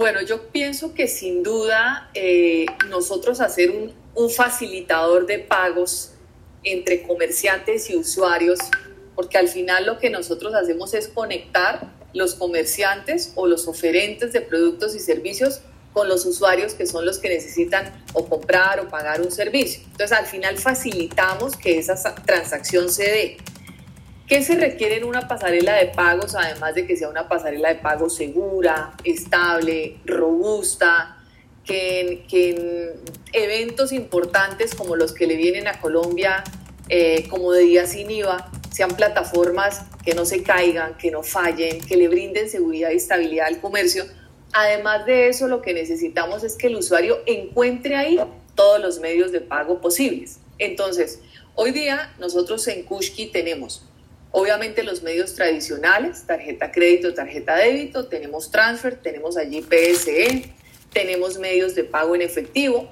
Bueno, yo pienso que sin duda eh, nosotros hacer un, un facilitador de pagos entre comerciantes y usuarios, porque al final lo que nosotros hacemos es conectar los comerciantes o los oferentes de productos y servicios con los usuarios que son los que necesitan o comprar o pagar un servicio. Entonces, al final facilitamos que esa transacción se dé. ¿Qué se requiere en una pasarela de pagos, además de que sea una pasarela de pagos segura, estable, robusta, que en, eventos importantes como los que le vienen a Colombia, eh, como de día sin IVA, sean plataformas que no se caigan, que no fallen, que le brinden seguridad y estabilidad al comercio. Además de eso, lo que necesitamos es que el usuario encuentre ahí todos los medios de pago posibles. Entonces, hoy día nosotros en Kushki tenemos obviamente los medios tradicionales, tarjeta crédito, tarjeta débito, tenemos transfer, tenemos allí PSE, tenemos medios de pago en efectivo,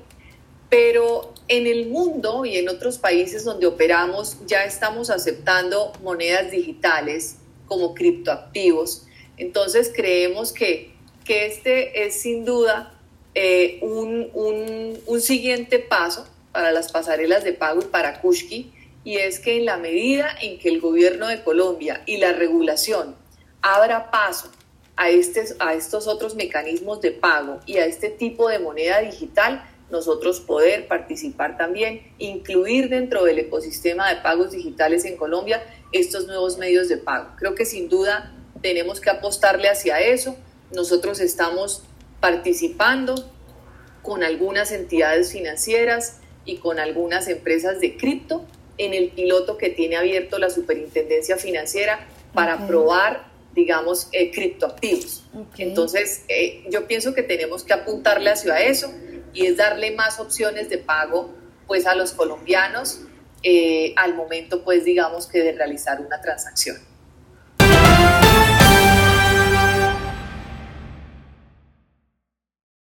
pero en el mundo y en otros países donde operamos ya estamos aceptando monedas digitales como criptoactivos. Entonces creemos que, que este es sin duda eh, un, un, un, siguiente paso para las pasarelas de pago y para Kushki, y es que en la medida en que el gobierno de Colombia y la regulación abra paso a, este, a estos otros mecanismos de pago y a este tipo de moneda digital, nosotros poder participar también, incluir dentro del ecosistema de pagos digitales en Colombia estos nuevos medios de pago. Creo que sin duda tenemos que apostarle hacia eso. Nosotros estamos participando con algunas entidades financieras y con algunas empresas de cripto en el piloto que tiene abierto la Superintendencia Financiera para probar digamos, eh, criptoactivos. Entonces, eh, yo pienso que tenemos que apuntarle hacia eso y es darle más opciones de pago pues a los colombianos eh, al momento pues digamos que de realizar una transacción.